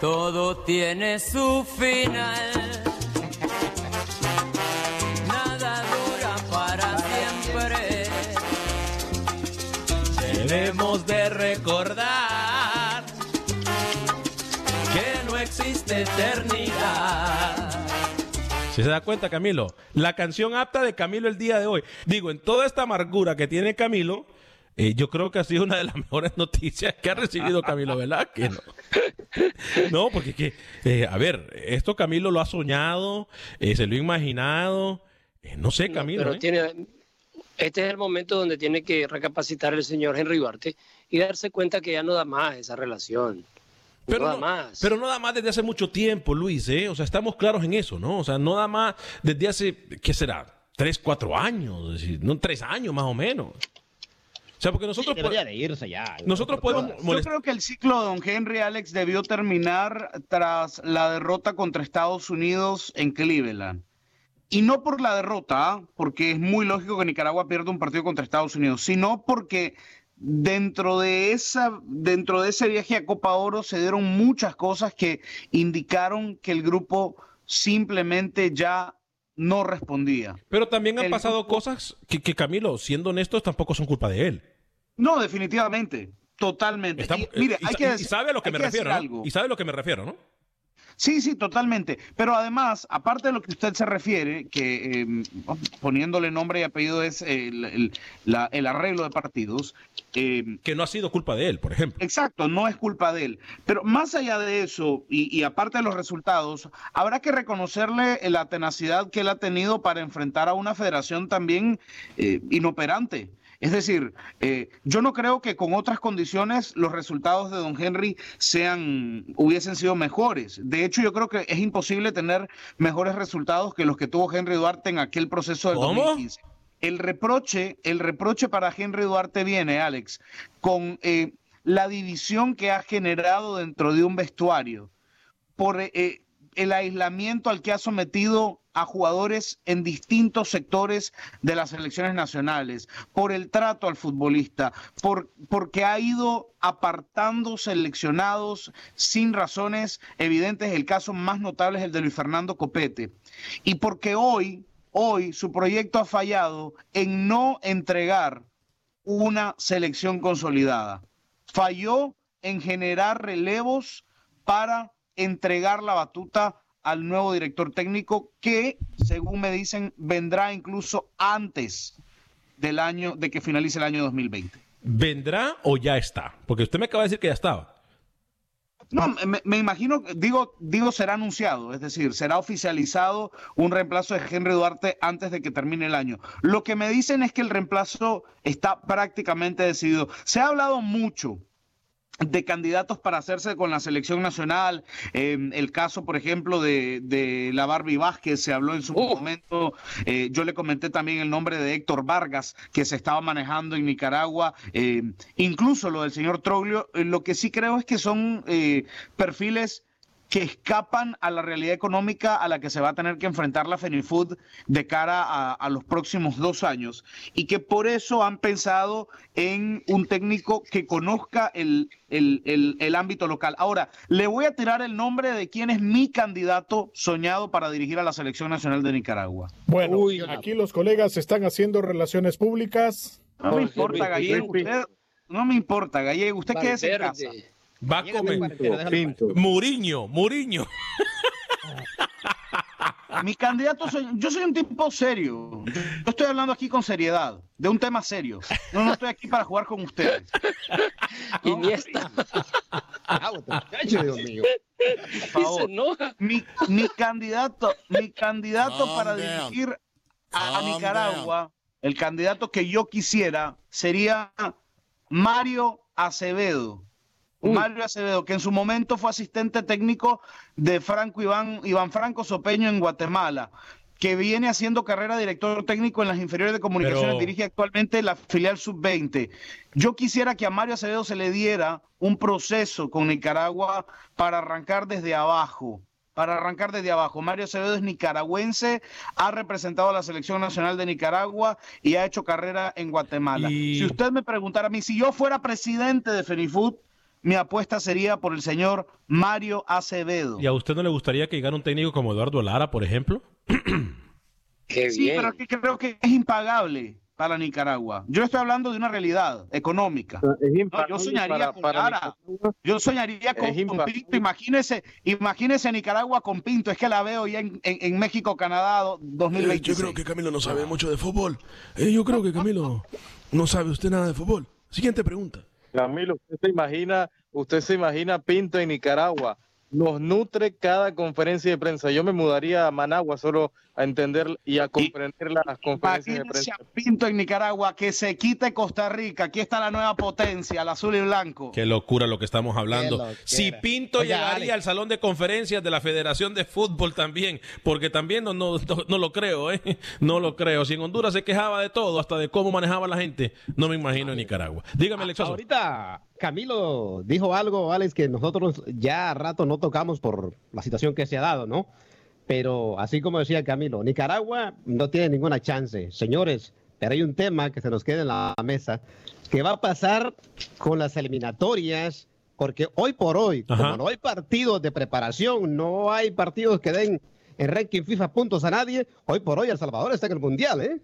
Todo tiene su final. Nada dura para siempre. Debemos de recordar que no existe eternidad. Si se da cuenta, Camilo, la canción apta de Camilo el día de hoy. Digo, en toda esta amargura que tiene Camilo, eh, yo creo que ha sido una de las mejores noticias que ha recibido Camilo, ¿verdad? Que no. no, porque que, eh, a ver, esto Camilo lo ha soñado, eh, se lo ha imaginado. Eh, no sé, Camilo. Pero tiene, este es el momento donde tiene que recapacitar el señor Henry Duarte y darse cuenta que ya no da más esa relación. Pero no da no, más. pero no da más desde hace mucho tiempo, Luis, ¿eh? O sea, estamos claros en eso, ¿no? O sea, no da más desde hace, ¿qué será? Tres, cuatro años, es decir, no tres años más o menos. O sea, porque nosotros... Debería de irse ya. Nosotros podemos Yo creo que el ciclo de Don Henry Alex debió terminar tras la derrota contra Estados Unidos en Cleveland. Y no por la derrota, ¿ah? porque es muy lógico que Nicaragua pierda un partido contra Estados Unidos, sino porque dentro de esa dentro de ese viaje a Copa Oro se dieron muchas cosas que indicaron que el grupo simplemente ya no respondía. Pero también han El pasado grupo- cosas que, que, Camilo, siendo honestos, tampoco son culpa de él. No, definitivamente, totalmente. Está- Y, mire, y hay que y decir- sabe a lo que me refiero. Y sabe a lo que me refiero, ¿no? Sí, sí, totalmente. Pero además, aparte de lo que usted se refiere, que eh, poniéndole nombre y apellido es el, el- la- el arreglo de partidos. eh, Que no ha sido culpa de él, por ejemplo. Exacto, no es culpa de él. Pero más allá de eso, y, y aparte de los resultados, habrá que reconocerle la tenacidad que él ha tenido para enfrentar a una federación también eh, inoperante. Es decir, eh, yo no creo que con otras condiciones los resultados de Don Henry sean, hubiesen sido mejores. De hecho, yo creo que es imposible tener mejores resultados que los que tuvo Henry Duarte en aquel proceso del ¿Cómo? 2015. El reproche, el reproche para Henry Duarte viene, Alex, con eh, la división que ha generado dentro de un vestuario, por eh, el aislamiento al que ha sometido a jugadores en distintos sectores de las selecciones nacionales, por el trato al futbolista, por, porque ha ido apartando seleccionados sin razones evidentes. El caso más notable es el de Luis Fernando Copete. Y porque hoy, hoy su proyecto ha fallado en no entregar una selección consolidada. Falló en generar relevos para entregar la batuta al nuevo director técnico que, según me dicen, vendrá incluso antes del año de que finalice el año 2020. ¿Vendrá o ya está? Porque usted me acaba de decir que ya estaba. No, me, me imagino, digo, digo, será anunciado, es decir, será oficializado un reemplazo de Henry Duarte antes de que termine el año. Lo que me dicen es que el reemplazo está prácticamente decidido. Se ha hablado mucho de candidatos para hacerse con la selección nacional. Eh, el caso, por ejemplo, de, de la Barbie Vázquez se habló en su momento. Eh, yo le comenté también el nombre de Héctor Vargas, que se estaba manejando en Nicaragua. Eh, incluso lo del señor Troglio. Eh, lo que sí creo es que son eh, perfiles que escapan a la realidad económica a la que se va a tener que enfrentar la Fenifood de cara a, a, los próximos dos años y que por eso han pensado en un técnico que conozca el, el, el, el ámbito local. Ahora, le voy a tirar el nombre de quién es mi candidato soñado para dirigir a la Selección Nacional de Nicaragua. Bueno, aquí los colegas están haciendo relaciones públicas. No me importa, Gallego, usted, no me importa, Gallego, usted quédese en casa. Va a comer. Muriño, Muriño. Mi candidato soy, yo soy un tipo serio. Yo estoy hablando aquí con seriedad, de un tema serio. No, no estoy aquí para jugar con ustedes. Iniesta. Dios mío. Por favor. Mi, mi candidato, mi candidato para dirigir a, a Nicaragua, el candidato que yo quisiera sería Mario Acevedo. Mario Acevedo, que en su momento fue asistente técnico de Franco Iván, Iván Franco Sopeño en Guatemala, que viene haciendo carrera de director técnico en las inferiores de comunicaciones, Pero... dirige actualmente la filial sub-20. Yo quisiera que a Mario Acevedo se le diera un proceso con Nicaragua para arrancar desde abajo. Para arrancar desde abajo, Mario Acevedo es nicaragüense, ha representado a la selección nacional de Nicaragua y ha hecho carrera en Guatemala. Y... Si usted me preguntara a mí, si yo fuera presidente de Fenifood, mi apuesta sería por el señor Mario Acevedo. ¿Y a usted no le gustaría que llegara un técnico como Eduardo Lara, por ejemplo? sí, pero que creo que es impagable para Nicaragua. Yo estoy hablando de una realidad económica. No, yo soñaría para- con para Lara. Yo soñaría con, Es. Pinto. Imagínese, imagínese Nicaragua con Pinto. Es que la veo ya en, en- en México, Canadá do- 2026. yo creo que Camilo no sabe mucho de fútbol. Eh, yo creo que Camilo no sabe usted nada de fútbol. Siguiente pregunta. Camilo, usted se imagina, usted se imagina Pinto en Nicaragua. Nos nutre cada conferencia de prensa. Yo me mudaría a Managua solo a entender y a comprender las conferencias de prensa. a Pinto en Nicaragua que se quite Costa Rica. Aquí está la nueva potencia, el azul y blanco. Qué locura lo que estamos hablando. Si Pinto llegaría Alex. al salón de conferencias de la Federación de Fútbol también, porque también no, no, no- no lo creo, ¿eh? No lo creo. Si en Honduras se quejaba de todo, hasta de cómo manejaba la gente, no me imagino en Nicaragua. Dígame, Alex Sosa. Ahorita Camilo dijo algo, Alex, que nosotros ya a rato no tocamos por la situación que se ha dado, ¿no? Pero así como decía Camilo, Nicaragua no tiene ninguna chance. Señores, pero hay un tema que se nos queda en la mesa, que va a pasar con las eliminatorias, porque hoy por hoy, como no hay partidos de preparación, no hay partidos que den en ranking FIFA puntos a nadie, hoy por hoy El Salvador está en el Mundial, ¿eh?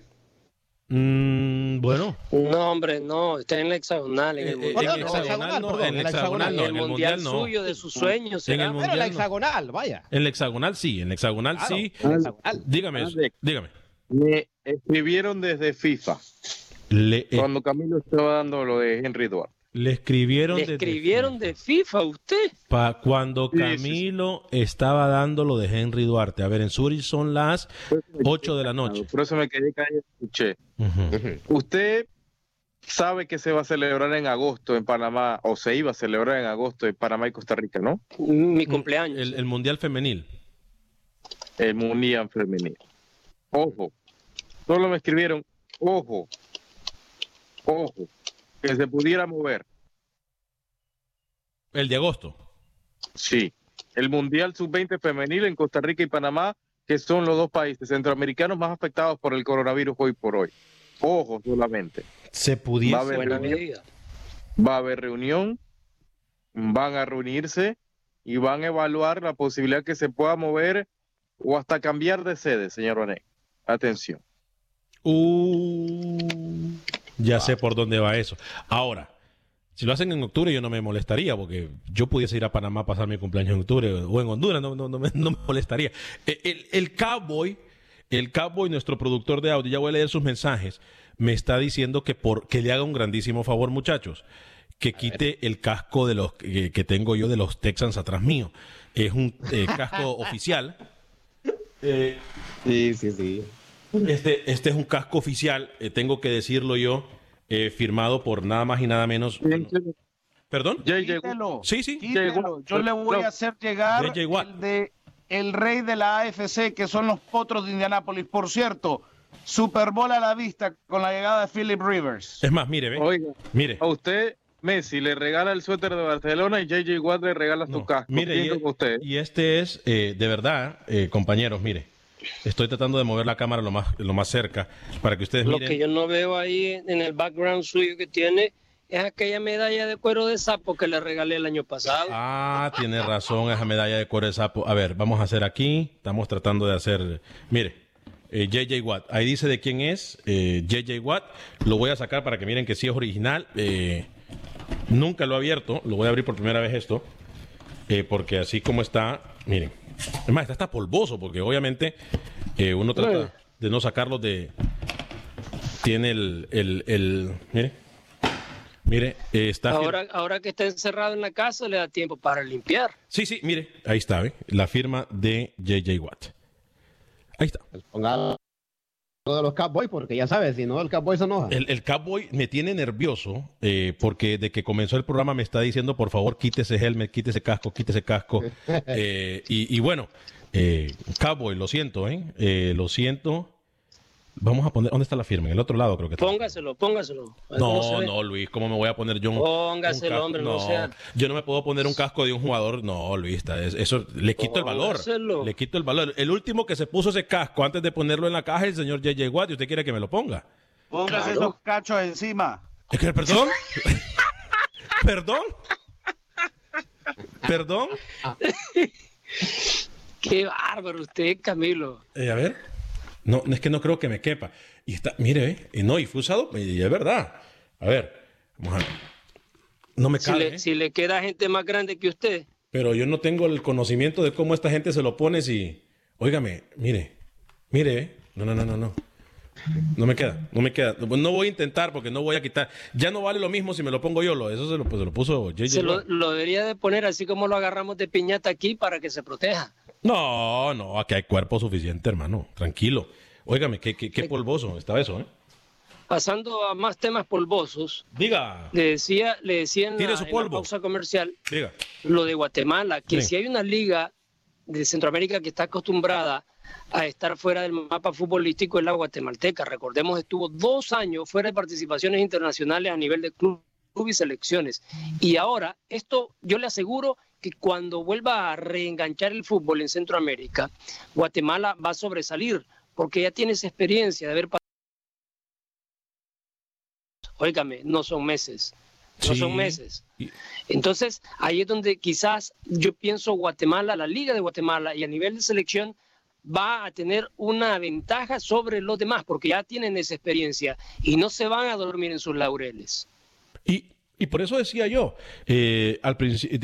Mm, bueno. No, hombre, no, está en el hexagonal. En el Eh, mundial, en el hexagonal no, perdón, en el hexagonal no, en el mundial suyo, de sus sueños. En será. el Pero la no. hexagonal, vaya. En el hexagonal sí, en el hexagonal Claro, sí. en el hexagonal. Dígame eso, dígame. Me escribieron desde FIFA Le, eh, cuando Camilo estaba dando lo de Henry Duarte. Le escribieron Le escribieron de FIFA a usted. Pa- cuando Camilo estaba dando lo de Henry Duarte. A ver, en Zurich son las 8 de la noche. Por eso me quedé callado y escuché. Ujú. Usted sabe que se va a celebrar en agosto en Panamá, o se iba a celebrar en agosto en Panamá y Costa Rica, ¿no? Mi cumpleaños. El, el Mundial Femenil. El Mundial Femenil. Ojo. Solo me escribieron, ojo, ojo, que se pudiera mover. El de agosto. Sí. El Mundial Sub-20 Femenil en Costa Rica y Panamá, que son los dos países centroamericanos más afectados por el coronavirus hoy por hoy. Ojo solamente. Se Va a haber Buena reunión, medida. va a haber reunión, van a reunirse y van a evaluar la posibilidad que se pueda mover o hasta cambiar de sede, señor René. Atención. Uh, ya sé por dónde va eso. Ahora, si lo hacen en octubre, yo no me molestaría, porque yo pudiese ir a Panamá a pasar mi cumpleaños en octubre o en Honduras, no, no, no me, no me molestaría. El, el- Cowboy, el Cowboy, nuestro productor de audio, ya voy a leer sus mensajes, me está diciendo que, por, que le haga un grandísimo favor, muchachos, que quite el casco de los que, que tengo yo de los Texans atrás mío. Es un eh, casco oficial. Eh, Sí, sí, sí. Este, este es un casco oficial, eh, tengo que decirlo yo, eh, firmado por nada más y nada menos. ¿Perdón? Quítelo, Sí, sí. quítelo. Yo le voy a hacer llegar el de el rey de la AFC, que son los potros de Indianápolis. Por cierto, Super Bowl a la vista con la llegada de Philip Rivers. Es más, mire, ve. Oiga, Mire. a usted, Messi le regala el suéter de Barcelona y JJ Watt le regala su casco. Mire, Pienso y, que usted. y este es, eh, de verdad, eh, compañeros, mire, estoy tratando de mover la cámara lo más, lo más cerca para que ustedes Lo miren. que yo no veo ahí en el background suyo que tiene es aquella medalla de cuero de sapo que le regalé el año pasado. Ah, tiene razón, esa medalla de cuero de sapo. A ver, vamos a hacer aquí, estamos tratando de hacer, mire, eh, JJ Watt, ahí dice de quién es, eh, JJ Watt, lo voy a sacar para que miren que sí es original, eh, nunca lo he abierto, lo voy a abrir por primera vez esto, eh, porque así como está, miren, es más, está hasta polvoso, porque obviamente eh, uno trata de no sacarlo de, tiene el, el, el mire, mire, eh, está... Ahora, ahora que está encerrado en la casa le da tiempo para limpiar. Sí, sí, mire, ahí está, ¿ve? La firma de JJ Watt. Ahí está. De los Cowboys, porque ya sabes, si no, el Cowboy se enoja. El, el Cowboy me tiene nervioso eh, porque de que comenzó el programa me está diciendo, por favor, quítese helmet, quítese casco, quítese casco. Eh, y, y bueno, eh, Cowboy, lo siento, ¿eh? Eh, Lo siento. Vamos a poner, ¿dónde está la firma? En el otro lado creo que está. Póngaselo, póngaselo. No, no, Luis, ¿cómo me voy a poner yo un, Póngaselo, un hombre, no sea- Yo no me puedo poner un casco de un jugador. No, Luis, está- es- eso le quito el valor. Póngaselo. Le quito el valor. El último que se puso ese casco antes de ponerlo en la caja es el señor JJ Watt y usted quiere que me lo ponga. Póngase esos cachos encima. Es que, perdón. perdón. ¿Perdón? Qué bárbaro usted, Camilo. Eh, a ver. No, es que no creo que me quepa. Y está, mire, eh, y no, y fue usado, y es verdad. A ver, vamos a ver. No me Si cabe. si le queda gente más grande que usted, Pero yo no tengo el conocimiento de cómo esta gente se lo pone si... Óigame, mire, mire, eh. no, no, no, no, no. No me queda, no me queda. No voy a intentar porque no voy a quitar. Ya no vale lo mismo si me lo pongo yo. Lo, eso se lo, pues, se lo puso JJ. se lo debería de poner así como lo agarramos de piñata aquí para que se proteja. No, no, aquí hay cuerpo suficiente, hermano. Tranquilo. Óigame, qué, qué, qué polvoso estaba eso, ¿eh? Pasando a más temas polvosos, Diga, le decía, le decía en, la, su en la polvo. pausa comercial diga. lo de Guatemala, que Sí. si hay una liga de Centroamérica que está acostumbrada a estar fuera del mapa futbolístico es la guatemalteca. Recordemos, estuvo dos años fuera de participaciones internacionales a nivel de club, club y selecciones. Y ahora, esto yo le aseguro que cuando vuelva a reenganchar el fútbol en Centroamérica, Guatemala va a sobresalir, porque ya tiene esa experiencia de haber pasado. Óigame, no son meses. No Sí. son meses. Entonces, ahí es donde quizás yo pienso Guatemala, la Liga de Guatemala y a nivel de selección va a tener una ventaja sobre los demás porque ya tienen esa experiencia y no se van a dormir en sus laureles. Y, y por eso decía yo, eh, al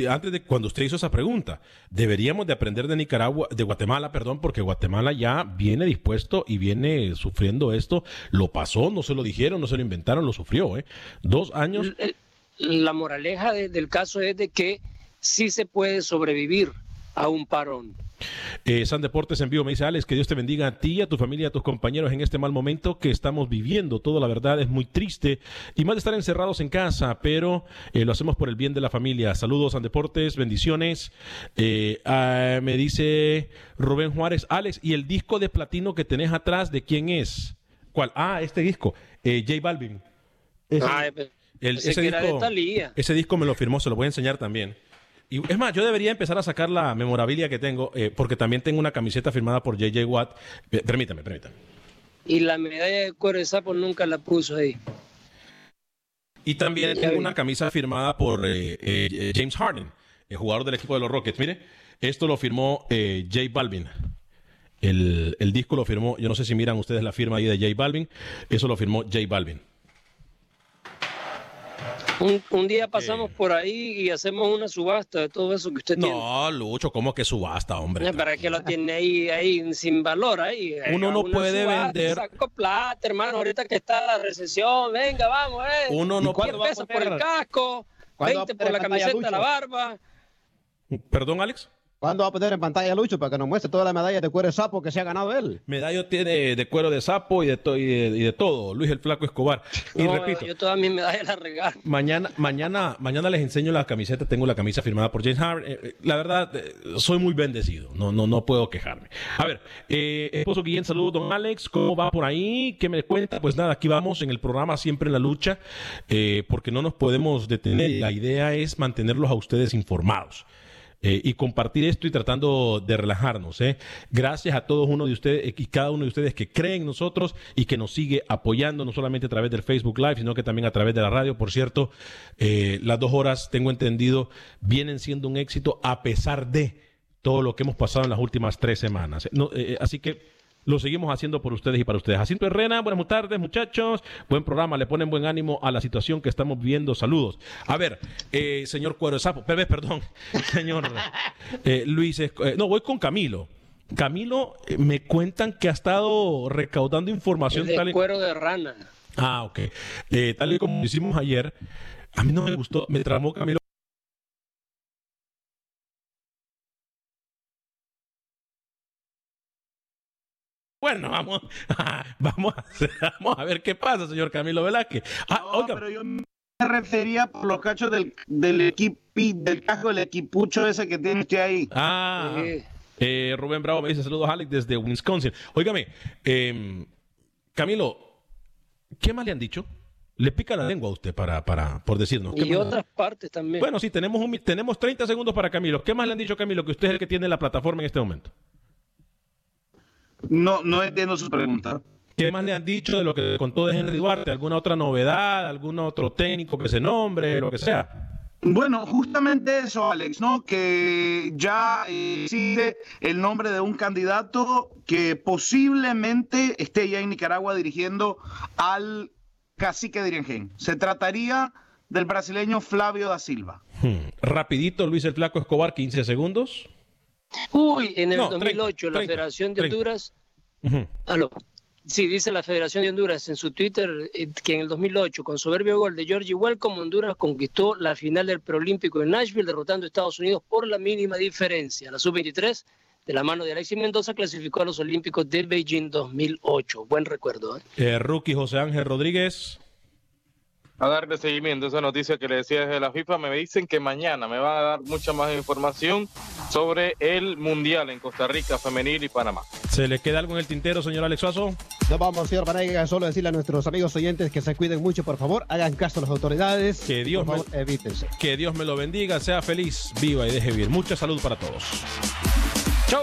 antes de cuando usted hizo esa pregunta, deberíamos de aprender de Nicaragua, de Guatemala, perdón, porque Guatemala ya viene dispuesto y viene sufriendo esto. Lo pasó, no se lo dijeron, no se lo inventaron, lo sufrió, ¿eh? Dos años. El- La moraleja de- del caso es de que sí se puede sobrevivir a un parón. Eh, San Deportes en vivo me dice Alex, que Dios te bendiga a ti, a tu familia, a tus compañeros en este mal momento que estamos viviendo. Todo, la verdad, es muy triste y más de estar encerrados en casa, pero eh, lo hacemos por el bien de la familia. Saludos, San Deportes, bendiciones. Eh, ah, me dice Rubén Juárez, Alex, ¿y el disco de platino que tenés atrás, de quién es? ¿Cuál? Ah, este disco, eh, J Balvin. Ese- pe- el- ese disco- ese disco me lo firmó, se lo voy a enseñar también. Y es más, yo debería empezar a sacar la memorabilia que tengo, eh, porque también tengo una camiseta firmada por JJ Watt. Eh, permítame, permítame. Y la medalla de cuero de sapo nunca la puso ahí. Y también tengo una camisa firmada por eh, eh, James Harden, el jugador del equipo de los Rockets. Mire, esto lo firmó J Balvin. El, el disco lo firmó, yo no sé si miran ustedes la firma ahí de J Balvin, eso lo firmó J Balvin. Un, un día pasamos por ahí y hacemos una subasta de todo eso que usted tiene. No, Lucho, ¿cómo que subasta, hombre? Eh, ¿Para qué lo tiene ahí, ahí sin valor? Ahí, Uno no Una puede subasta, vender- Saco plata, hermano, ahorita que está la recesión. Venga, vamos, eh. Uno no 10 puede- pesos por el casco, ¿Cuándo va a 20 por la camiseta, la barba. ¿Perdón, Alex? ¿Cuándo va a poner en pantalla Lucho para que nos muestre todas las medallas de cuero de sapo que se ha ganado él? Medallo tiene de cuero de sapo y de, to- y de, y de todo. Luis el Flaco Escobar. Y No, repito, yo todas mis medallas las regalo. mañana, mañana, mañana les enseño la camiseta. Tengo la camisa firmada por James Harden. Eh, eh, la verdad, eh, soy muy bendecido. No, no, no puedo quejarme. A ver, eh, esposo Guillén, saludos, don Alex. ¿Cómo va por ahí? ¿Qué me cuenta? Pues nada, aquí vamos en el programa Siempre en la Lucha, eh, porque no nos podemos detener. La idea es mantenerlos a ustedes informados. Eh, y compartir esto y tratando de relajarnos. ¿eh? Gracias a todos uno de ustedes eh, y cada uno de ustedes que creen en nosotros y que nos sigue apoyando, no solamente a través del Facebook Live, sino que también a través de la radio. Por cierto, eh, las dos horas, tengo entendido, vienen siendo un éxito a pesar de todo lo que hemos pasado en las últimas tres semanas. así que lo seguimos haciendo por ustedes y para ustedes. Jacinto Herrera, buenas tardes, muchachos. Buen programa, le ponen buen ánimo a la situación que estamos viviendo. Saludos. A ver, eh, señor Cuero de Sapo, perdón, señor eh, Luis, eh, no, voy con Camilo. Camilo, eh, me cuentan que ha estado recaudando información de tal y- cuero de rana. Ah, ok. Tal y como hicimos ayer, a mí no me gustó, me tramó Camilo. Bueno, vamos, vamos, a, vamos a ver qué pasa, señor Camilo Velázquez. Ah, oiga, pero yo me refería por los cachos del, del equipo, del casco del equipucho ese que tiene usted ahí. Ah, eh, Rubén Bravo me dice saludos Alex desde Wisconsin. Óigame, eh, Camilo, ¿qué más le han dicho? Le pica la lengua a usted para, para, por decirnos. ¿Qué Y más? otras partes también. Bueno, sí, tenemos, un, tenemos 30 segundos para Camilo. ¿Qué más le han dicho, Camilo, que usted es el que tiene la plataforma en este momento? No, no entiendo su pregunta. ¿Qué más le han dicho de lo que contó de Henry Duarte? ¿Alguna otra novedad? ¿Algún otro técnico que se nombre? Lo que sea. Bueno, justamente eso, Alex, ¿no? Que ya eh, existe el nombre de un candidato que posiblemente esté ya en Nicaragua dirigiendo al cacique de Iriangén. Se trataría del brasileño Flavio da Silva. Hmm. Rapidito, Luis el Flaco Escobar, 15 segundos. Uy, en el No, 2008 la 30, Federación de 30. Honduras, aló, sí, dice la Federación de Honduras en su Twitter eh, que en el 2008, con soberbio gol de Georgie Welcome, Honduras conquistó la final del preolímpico en Nashville, derrotando a Estados Unidos por la mínima diferencia. La sub-23, de la mano de Alexis Mendoza, clasificó a los Olímpicos de Beijing 2008. Buen recuerdo, ¿eh? Eh, rookie José Ángel Rodríguez. A darle seguimiento a esa noticia que le decía desde la FIFA, me dicen que mañana me van a dar mucha más información sobre el Mundial en Costa Rica, Femenil y Panamá. ¿Se le queda algo en el tintero, señor Alex Suazo? No vamos, señor Vanega, solo decirle a nuestros amigos oyentes que se cuiden mucho, por favor, hagan caso a las autoridades. Que Dios por me- evítense. Que Dios me lo bendiga, sea feliz, viva y deje vivir. Mucha salud para todos. Chau.